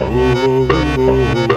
oh, oh, oh.